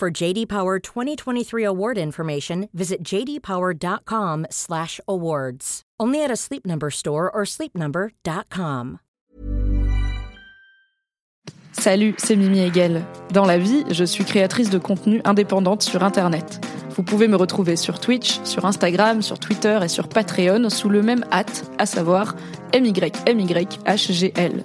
For JD Power 2023 award information, visit jdpower.com/awards. Only at a Sleep Number store or sleepnumber.com. Salut, c'est Mimi Hegel. Dans la vie, je suis créatrice de contenu indépendante sur Internet. Vous pouvez me retrouver sur Twitch, sur Instagram, sur Twitter et sur Patreon sous le même hâte, à savoir MYMYHGL.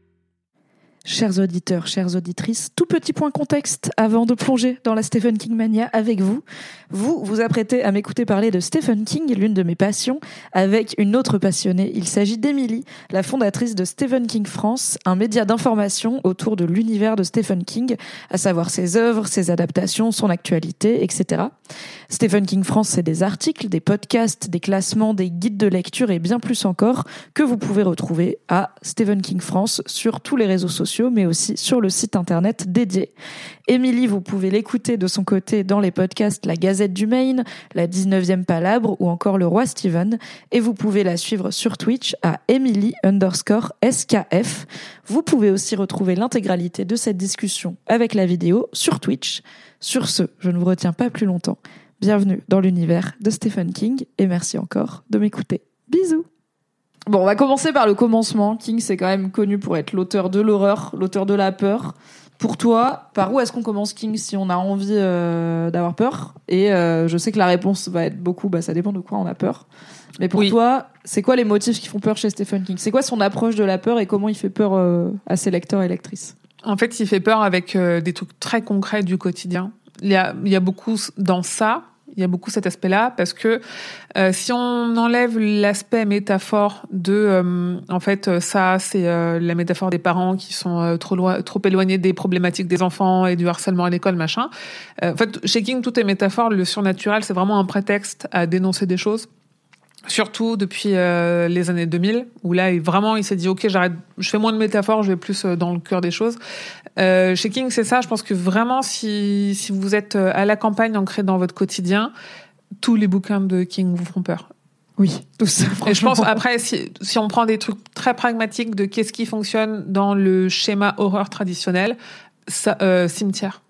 Chers auditeurs, chères auditrices, tout petit point contexte avant de plonger dans la Stephen King mania avec vous. Vous vous apprêtez à m'écouter parler de Stephen King, l'une de mes passions, avec une autre passionnée. Il s'agit d'Emily, la fondatrice de Stephen King France, un média d'information autour de l'univers de Stephen King, à savoir ses œuvres, ses adaptations, son actualité, etc. Stephen King France, c'est des articles, des podcasts, des classements, des guides de lecture et bien plus encore que vous pouvez retrouver à Stephen King France sur tous les réseaux sociaux, mais aussi sur le site internet dédié. Émilie, vous pouvez l'écouter de son côté dans les podcasts La Gazette du Maine, La 19e Palabre ou encore Le Roi Steven. Et vous pouvez la suivre sur Twitch à Emily underscore SKF. Vous pouvez aussi retrouver l'intégralité de cette discussion avec la vidéo sur Twitch. Sur ce, je ne vous retiens pas plus longtemps. Bienvenue dans l'univers de Stephen King et merci encore de m'écouter. Bisous Bon, on va commencer par le commencement. King, c'est quand même connu pour être l'auteur de l'horreur, l'auteur de la peur. Pour toi, par où est-ce qu'on commence King si on a envie euh, d'avoir peur? Et euh, je sais que la réponse va être beaucoup, bah, ça dépend de quoi on a peur. Mais pour Oui. toi, c'est quoi les motifs qui font peur chez Stephen King? C'est quoi son approche de la peur et comment il fait peur euh, à ses lecteurs et lectrices? En fait, il fait peur avec euh, des trucs très concrets du quotidien. Il y a, il y a beaucoup dans ça, il y a beaucoup cet aspect-là, parce que euh, si on enlève l'aspect métaphore de, euh, en fait, euh, ça, c'est euh, la métaphore des parents qui sont euh, trop loin, trop éloignés des problématiques des enfants et du harcèlement à l'école, machin. Euh, en fait, chez King, tout est métaphore. Le surnaturel, c'est vraiment un prétexte à dénoncer des choses. Surtout depuis euh, les années 2000, où là, il, vraiment, il s'est dit, OK, j'arrête, je fais moins de métaphores, je vais plus euh, dans le cœur des choses. Euh, chez King, c'est ça. Je pense que vraiment, si, si vous êtes euh, à la campagne, ancré dans votre quotidien, tous les bouquins de King vous feront peur. Oui, tout ça. Et je pense, après, si, si on prend des trucs très pragmatiques de qu'est-ce qui fonctionne dans le schéma horreur traditionnel, ça, euh, cimetière.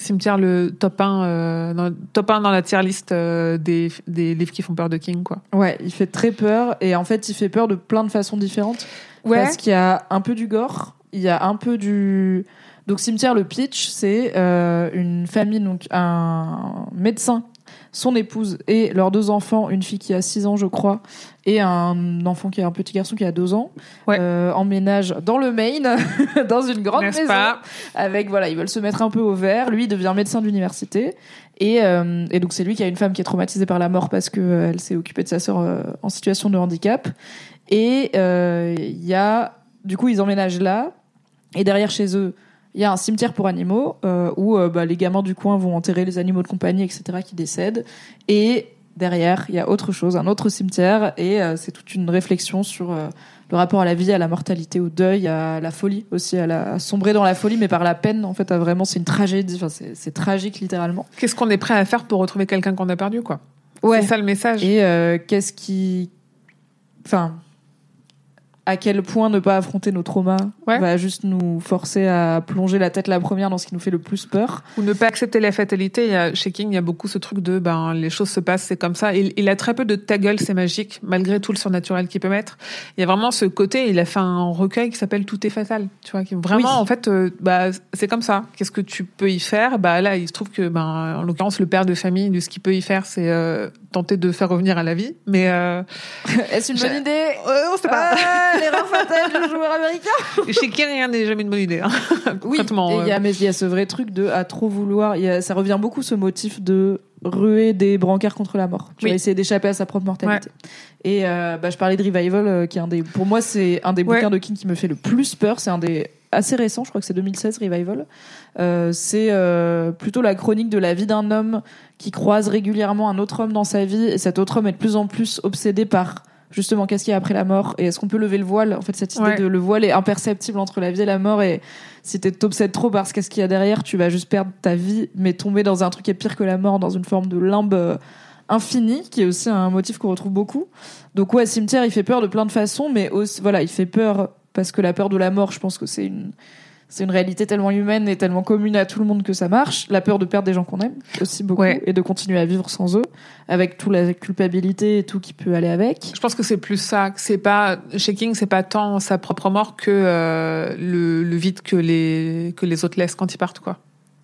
Cimetière, le top 1, euh, dans, top 1 dans la tier list euh, des, des livres qui font peur de King, quoi. Ouais, il fait très peur et en fait, il fait peur de plein de façons différentes. Parce qu'il y a un peu du gore, il y a un peu du. Donc, Cimetière, le pitch, c'est euh, une famille, donc un médecin, son épouse et leurs deux enfants, une fille qui a 6 ans, je crois, et un enfant qui a un petit garçon qui a 2 ans, Ouais. euh, emménagent dans le Maine, dans une grande N'est-ce maison. pas? Avec voilà, ils veulent se mettre un peu au vert. Lui il devient médecin d'université et, euh, et donc c'est lui qui a une femme qui est traumatisée par la mort parce que euh, s'est occupée de sa sœur en situation de handicap. Et il y a du coup ils emménagent là et derrière chez eux il y a un cimetière pour animaux euh, où euh, bah, les gamins du coin vont enterrer les animaux de compagnie etc qui décèdent et derrière il y a autre chose un autre cimetière et euh, c'est toute une réflexion sur le rapport à la vie, à la mortalité, au deuil, à la folie aussi, à, la, à sombrer dans la folie, mais par la peine. En fait, à vraiment, c'est une tragédie. Enfin, c'est tragique littéralement. Qu'est-ce qu'on est prêt à faire pour retrouver quelqu'un qu'on a perdu, quoi? Ouais. C'est ça le message. Et qu'est-ce qui, enfin, à quel point ne pas affronter nos traumas va juste nous forcer à plonger la tête la première dans ce qui nous fait le plus peur. Ou ne pas accepter la fatalité. Il y a, chez King, il y a beaucoup ce truc de ben les choses se passent, c'est comme ça. Il, il a très peu de ta gueule, c'est magique, malgré tout le surnaturel qu'il peut mettre. Il y a vraiment ce côté. Il a fait un recueil qui s'appelle Tout est fatal. Tu vois, qui vraiment en fait, euh, bah c'est comme ça. Qu'est-ce que tu peux y faire? Bah là, il se trouve que ben en l'occurrence le père de famille, de ce qu'il peut y faire, c'est euh, tenter de faire revenir à la vie. Mais euh, est-ce une bonne idée? On sait pas. L'erreur fatale du joueur américain. Chez qui rien n'est jamais une bonne idée. Hein. Oui. il y a, mais il y a ce vrai truc de à trop vouloir. Il y a, ça revient beaucoup ce motif de ruer des brancards contre la mort. Tu vas essayer d'échapper à sa propre mortalité. Et euh, bah, je parlais de Revival, euh, qui est un des, pour moi, c'est un des bouquins de King qui me fait le plus peur. C'est un des assez récents, je crois que c'est 2016, Revival. Euh, c'est euh, plutôt la chronique de la vie d'un homme qui croise régulièrement un autre homme dans sa vie, et cet autre homme est de plus en plus obsédé par justement qu'est-ce qu'il y a après la mort et est-ce qu'on peut lever le voile? En fait cette idée de le voile est imperceptible entre la vie et la mort et si tu t'obsèdes trop parce qu'est-ce qu'il y a derrière tu vas juste perdre ta vie mais tomber dans un truc qui est pire que la mort dans une forme de limbe euh, infinie qui est aussi un motif qu'on retrouve beaucoup. Donc ouais cimetière il fait peur de plein de façons mais aussi, voilà il fait peur parce que la peur de la mort je pense que c'est une c'est une réalité tellement humaine et tellement commune à tout le monde que ça marche. La peur de perdre des gens qu'on aime aussi beaucoup et de continuer à vivre sans eux, avec toute la culpabilité et tout qui peut aller avec. Je pense que c'est plus ça. C'est pas chez King, c'est pas tant sa propre mort que euh, le, le, vide que les que les autres laissent quand ils partent, quoi.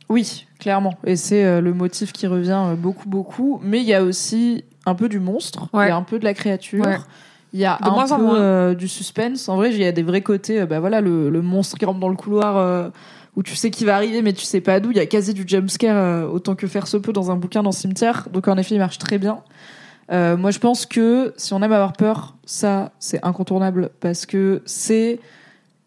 Oui, clairement. Et c'est euh, le motif qui revient euh, beaucoup, beaucoup. Mais il y a aussi un peu du monstre, il y a un peu de la créature. Il y a un peu euh, du suspense. En vrai, il y a des vrais côtés. Euh, bah voilà, le, le, monstre qui rentre dans le couloir euh, où tu sais qu'il va arriver, mais tu sais pas d'où. Il y a quasi du jumpscare autant que faire se peut dans un bouquin dans cimetière. Donc en effet, il marche très bien. moi, je pense que si on aime avoir peur, ça, c'est incontournable parce que c'est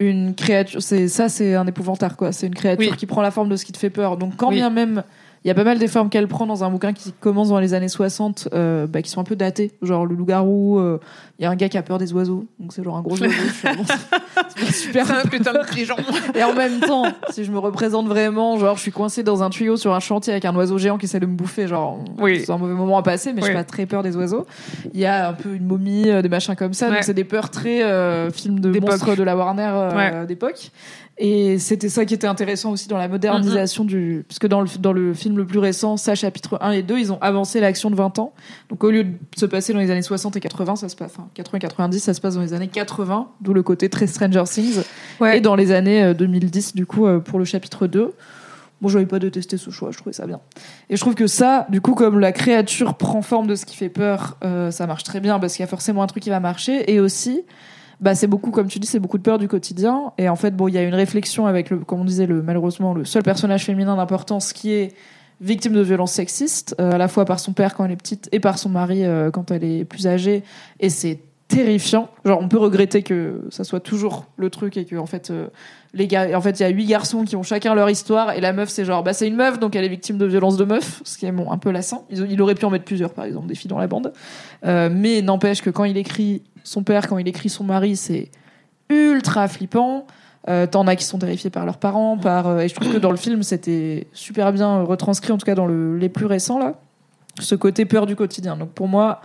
une créature. C'est ça, c'est un épouvantaire quoi. C'est une créature qui prend la forme de ce qui te fait peur. Donc quand bien même il y a pas mal des formes qu'elle prend dans un bouquin qui commence dans les années 60, euh, bah, qui sont un peu datées. Genre le loup-garou, euh, il y a un gars qui a peur des oiseaux, donc c'est genre un gros oiseau. c'est super. un putain de pigeon. Et en même temps, si je me représente vraiment, genre je suis coincée dans un tuyau sur un chantier avec un oiseau géant qui essaie de me bouffer, genre oui. c'est un mauvais moment à passer, mais je j'ai pas très peur des oiseaux. Il y a un peu une momie, euh, des machins comme ça, donc c'est des peurs très euh, film de monstres de la Warner euh, d'époque. Et c'était ça qui était intéressant aussi dans la modernisation du, parce que dans le, dans le film le plus récent, ça, chapitre 1 et 2, ils ont avancé l'action de 20 ans. Donc, au lieu de se passer dans les années 60 et 80, ça se passe, enfin, 80-90, ça se passe dans les années 80, d'où le côté très Stranger Things. Et dans les années 2010, euh, du coup, euh, pour le chapitre 2. Bon, j'avais pas détesté ce choix, je trouvais ça bien. Et je trouve que ça, du coup, comme la créature prend forme de ce qui fait peur, euh, ça marche très bien parce qu'il y a forcément un truc qui va marcher. Et aussi, bah c'est beaucoup comme tu dis c'est beaucoup de peur du quotidien. Et en fait bon il y a une réflexion avec le comme on disait le malheureusement le seul personnage féminin d'importance qui est victime de violences sexistes euh, à la fois par son père quand elle est petite et par son mari euh, quand elle est plus âgée. Et c'est terrifiant. Genre on peut regretter que ça soit toujours le truc et que en fait euh, les gars en fait il y a huit garçons qui ont chacun leur histoire et la meuf c'est genre bah c'est une meuf donc elle est victime de violences de meuf ce qui est bon un peu lassant. Il, il aurait pu en mettre plusieurs par exemple des filles dans la bande. Mais n'empêche que quand il écrit son père, quand il écrit son mari, c'est ultra flippant. Euh, T'en as qui sont terrifiés par leurs parents, par euh, et je trouve que dans le film c'était super bien retranscrit, en tout cas dans le, les plus récents là, ce côté peur du quotidien. Donc pour moi,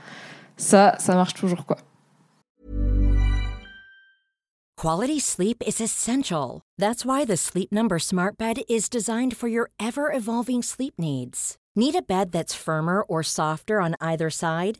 ça, ça marche toujours quoi. Quality sleep is essential. That's why the Sleep Number Smart Bed is designed for your ever evolving sleep needs. Need a bed that's firmer or softer on either side?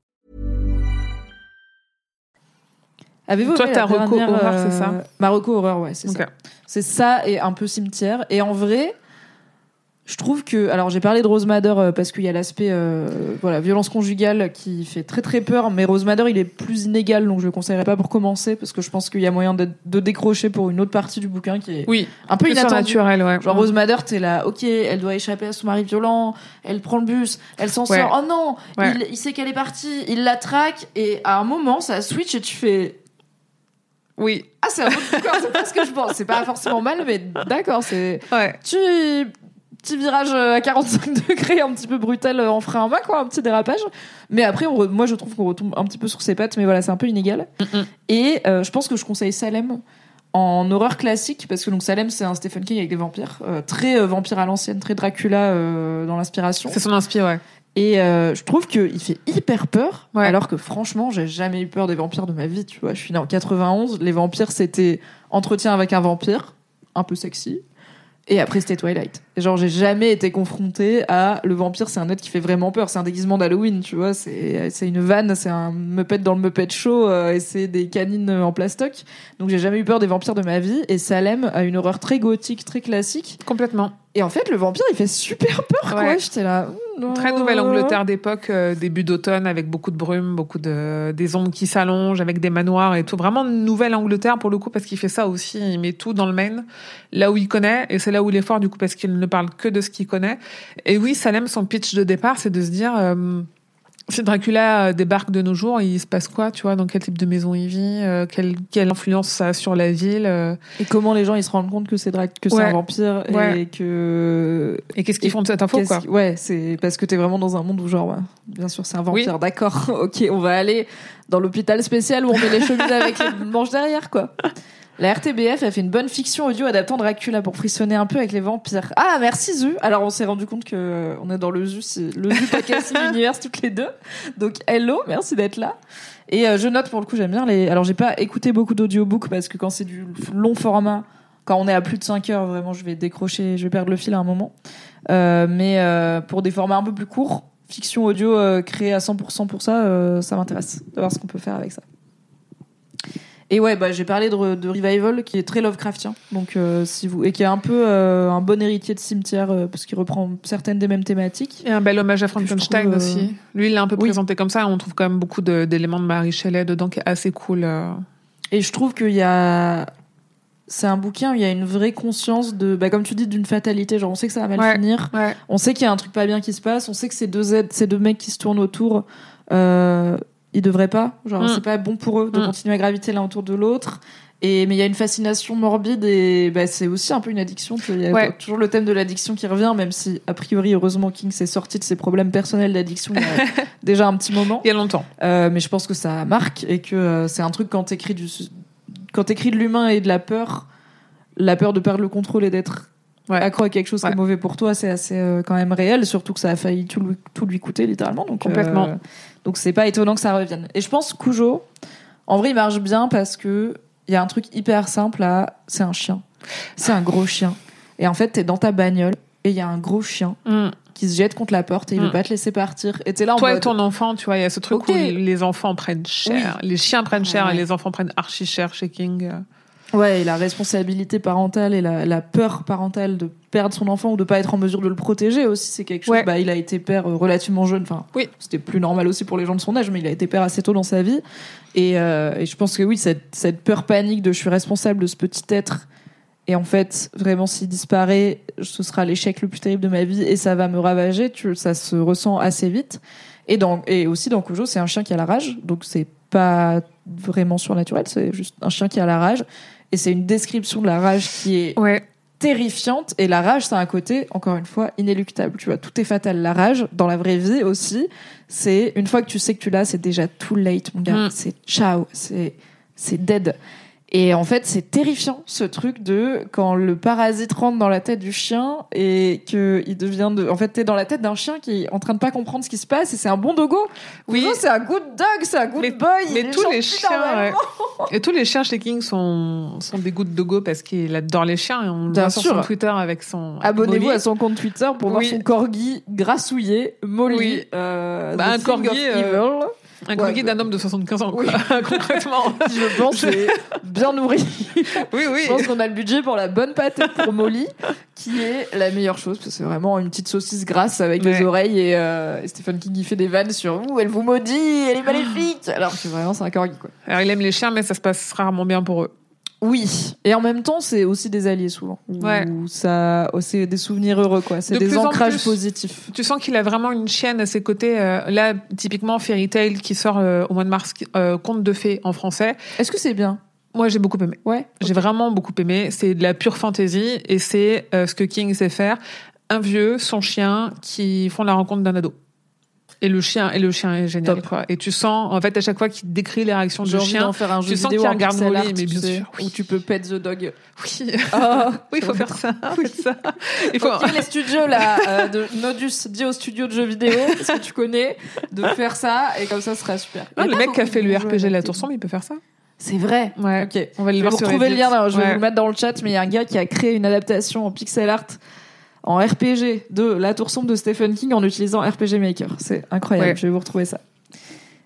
Avez-vous Toi, ta reco horreur, c'est ça euh, Ma reco horreur, ouais, c'est ça. C'est ça et un peu cimetière. Et en vrai, je trouve que alors j'ai parlé de Rose Madder euh, parce qu'il y a l'aspect euh, voilà violence conjugale qui fait très très peur mais Rose Madder il est plus inégal donc je le conseillerais pas pour commencer parce que je pense qu'il y a moyen de, de, décrocher pour une autre partie du bouquin qui est oui, un peu naturel ouais. genre Rose Madder t'es là ok elle doit échapper à son mari violent elle prend le bus elle s'en sort. Oh non il, il sait qu'elle est partie il la traque et à un moment ça switch et tu fais Oui. Ah, c'est un mot de cœur, c'est pas ce que je pense. C'est pas forcément mal, mais d'accord, c'est. Ouais. Tu. Petit virage à 45 degrés, un petit peu brutal en frein à main, quoi, un petit dérapage. Mais après, on re- moi, je trouve qu'on retombe un petit peu sur ses pattes, mais voilà, c'est un peu inégal. Mm-mm. Et euh, je pense que je conseille Salem en horreur classique, parce que donc Salem, c'est un Stephen King avec des vampires, euh, très euh, vampire à l'ancienne, très Dracula euh, dans l'inspiration. C'est son inspire, ouais. Et euh, je trouve qu'il fait hyper peur, Ouais. alors que franchement, j'ai jamais eu peur des vampires de ma vie. Tu vois, je suis née en 91. Les vampires, c'était entretien avec un vampire, un peu sexy. Et après, c'était Twilight. Et genre, j'ai jamais été confrontée à le vampire, c'est un être qui fait vraiment peur. C'est un déguisement d'Halloween, tu vois. C'est une vanne, c'est un Muppet dans le Muppet Show, euh, et c'est des canines en plastoc. Donc, j'ai jamais eu peur des vampires de ma vie. Et Salem a une horreur très gothique, très classique. Complètement. Et en fait, le vampire, il fait super peur, quoi. Ouais. J'étais là. oh, Très non. Nouvelle-Angleterre d'époque, euh, début d'automne, avec beaucoup de brume, beaucoup de des ombres qui s'allongent, avec des manoirs et tout. Vraiment Nouvelle-Angleterre pour le coup, parce qu'il fait ça aussi. Il met tout dans le Maine, là où il connaît, et c'est là où il est fort du coup, parce qu'il ne parle que de ce qu'il connaît. Et oui, Salem, son pitch de départ, c'est de se dire. euh, si Dracula euh, débarque de nos jours, il se passe quoi, tu vois, dans quel type de maison il vit, euh, quelle, quelle influence ça a sur la ville, euh, Et comment les gens ils se rendent compte que c'est Drac- que c'est un vampire Ouais. et que et qu'est-ce qu'ils font de cette info, quoi. ouais c'est parce que t'es vraiment dans un monde où genre ouais, bien sûr c'est un vampire d'accord ok on va aller dans l'hôpital spécial où on met les chemises avec les manches derrière quoi la RTBF a fait une bonne fiction audio adaptant Dracula pour frissonner un peu avec les vampires. Ah merci Zu. Alors on s'est rendu compte que euh, on est dans le Zu, c'est le Zu Podcast Universe toutes les deux. Donc hello, merci d'être là. Et euh, je note pour le coup j'aime bien les. Alors j'ai pas écouté beaucoup d'audiobooks parce que quand c'est du long format, quand on est à plus de 5 heures, vraiment je vais décrocher, je vais perdre le fil à un moment. Euh, mais pour des formats un peu plus courts, fiction audio créée à 100% pour ça, ça m'intéresse de voir ce qu'on peut faire avec ça. Et ouais, bah, j'ai parlé de, de Revival qui est très Lovecraftien, donc euh, si vous et qui est un peu euh, un bon héritier de Cimetière euh, parce qu'il reprend certaines des mêmes thématiques. Et un bel hommage à Frankenstein trouve, aussi. Lui, il l'a un peu oui. présenté comme ça. On trouve quand même beaucoup d'éléments de, Marie Shelley dedans qui est assez cool. Et je trouve qu'il y a c'est un bouquin où il y a une vraie conscience de bah comme tu dis d'une fatalité, genre on sait que ça va mal Ouais. finir. Ouais. On sait qu'il y a un truc pas bien qui se passe. On sait que ces deux aides, ces deux mecs qui se tournent autour, euh, ils devraient pas. Genre, Mm. c'est pas bon pour eux de Mm. continuer à graviter l'un autour de l'autre. Et mais il y a une fascination morbide et bah, c'est aussi un peu une addiction. Il y a Ouais. toujours le thème de l'addiction qui revient, même si a priori heureusement King s'est sorti de ses problèmes personnels d'addiction il y a déjà un petit moment. Il y a longtemps. Euh, mais je pense que ça marque et que euh, c'est un truc quand t'écris du quand t'écris de l'humain et de la peur, la peur de perdre le contrôle et d'être Ouais. accro à quelque chose qui Ouais. est mauvais pour toi, c'est assez euh, quand même réel, surtout que ça a failli tout lui, tout lui coûter littéralement. Donc, Complètement. euh, donc c'est pas étonnant que ça revienne. Et je pense Cujo, en vrai, il marche bien parce que il y a un truc hyper simple à, c'est un chien, c'est un gros chien. Et en fait, t'es dans ta bagnole et il y a un gros chien Mm. qui se jette contre la porte et il Mm. veut pas te laisser partir. Et t'es là en Toi et mode, ton enfant, tu vois, il y a ce truc où les enfants prennent cher. Les chiens prennent cher et les enfants prennent archi cher chez King. Ouais, et la responsabilité parentale et la, la peur parentale de perdre son enfant ou de pas être en mesure de le protéger aussi, c'est quelque chose. Ouais. Bah, il a été père euh, relativement jeune. Enfin, Oui. c'était plus normal aussi pour les gens de son âge, mais il a été père assez tôt dans sa vie. Et, euh, et je pense que oui, cette, cette peur panique de je suis responsable de ce petit être. Et en fait, vraiment, s'il disparaît, ce sera l'échec le plus terrible de ma vie et ça va me ravager. Tu, ça se ressent assez vite. Et, dans, et aussi dans Cujo, c'est un chien qui a la rage, donc c'est pas vraiment surnaturel, c'est juste un chien qui a la rage. Et c'est une description de la rage qui est Ouais. terrifiante. Et la rage, c'est un côté, encore une fois, inéluctable. Tu vois, tout est fatal. La rage, dans la vraie vie aussi, c'est une fois que tu sais que tu l'as, c'est déjà too late, mon gars. Mm. C'est ciao, c'est c'est dead. Et en fait, c'est terrifiant ce truc de quand le parasite rentre dans la tête du chien et que il devient de. En fait, t'es dans la tête d'un chien qui est en train de pas comprendre ce qui se passe et c'est un bon dogo. Oui. C'est un good dog, c'est un good Mais- boy. Mais tous les chiens, ouais. et tous les chiens chez King sont sont des gouttes de go parce qu'il adore les chiens et on le voit sur son Twitter avec son. Abonnez-vous à son compte Twitter pour voir son corgi grassouillé, Molly. Oui. euh, Bah, un corgi, euh, Evil, Un corgi d'un homme de 75 ans, quoi. Oui. concrètement. je pense est bien nourri. Oui, oui. Je pense qu'on a le budget pour la bonne pâtée pour Molly, qui est la meilleure chose, parce que c'est vraiment une petite saucisse grasse avec Ouais. des oreilles et, euh, et Stephen King il fait des vannes sur vous, elle vous maudit, elle est maléfique. Alors que vraiment c'est un corgi quoi. Alors, il aime les chiens, mais ça se passe rarement bien pour eux. Oui, et en même temps c'est aussi des alliés souvent. Ouais. ça, oh, c'est des souvenirs heureux quoi, c'est De des en ancrages plus. positifs. Tu sens qu'il a vraiment une chienne à ses côtés. euh, là, typiquement, Fairy Tail qui sort euh, au mois de mars, euh, Conte de fées en français. Est-ce que c'est bien? Moi, j'ai beaucoup aimé. Ouais. J'ai vraiment beaucoup aimé. C'est de la pure fantaisie et c'est euh, ce que King sait faire. Un vieux, son chien, qui font la rencontre d'un ado. Et le chien, et le chien est génial, Top. quoi. Et tu sens, en fait, à chaque fois qu'il décrit les réactions du chien, faire un jeu tu sens qu'il regarde Molly, mais bien sûr. Où tu peux pet the dog. oui. Ah, oui, il faut faire ça. Oui, ça. Il faut. Ok, les studios là, euh, de Nodus, dis aux studios de jeux vidéo, parce que tu connais, de faire ça, et comme ça, ce serait super. Non, Il y a le mec qui a fait le RPG La. Tour Sombre, il peut faire ça. C'est vrai. Ouais. Ok. On va le Je vais retrouver le lien, je vais Ouais. vous le mettre dans le chat, mais il y a un gars qui a créé une adaptation en pixel art en RPG de La Tour Sombre de Stephen King en utilisant RPG Maker. C'est incroyable, Ouais. je vais vous retrouver ça.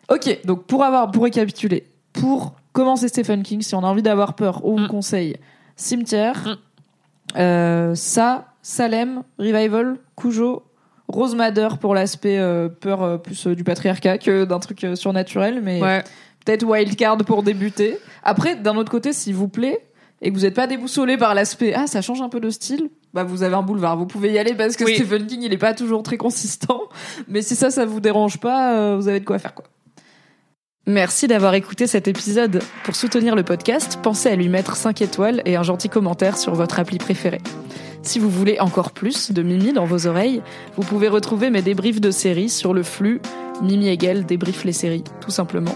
Ok, donc pour avoir, pour récapituler, pour commencer Stephen King, si on a envie d'avoir peur, on vous Mm. conseille Cimetière, Mm. euh, ça, Salem, Revival, Cujo, Rose Madder pour l'aspect euh, peur euh, plus du patriarcat que d'un truc surnaturel, mais Ouais. peut-être Wildcard pour débuter. Après, d'un autre côté, s'il vous plaît, et que vous n'êtes pas déboussolé par l'aspect ah ça change un peu de style, bah vous avez un boulevard, vous pouvez y aller parce que Oui. Stephen King il est pas toujours très consistant. Mais si ça ça vous dérange pas, euh, vous avez de quoi faire quoi. Merci d'avoir écouté cet épisode. Pour soutenir le podcast, pensez à lui mettre 5 étoiles et un gentil commentaire sur votre appli préférée. Si vous voulez encore plus de Mimi dans vos oreilles, vous pouvez retrouver mes débriefs de séries sur le flux Mimi Hegel débrief les séries, tout simplement.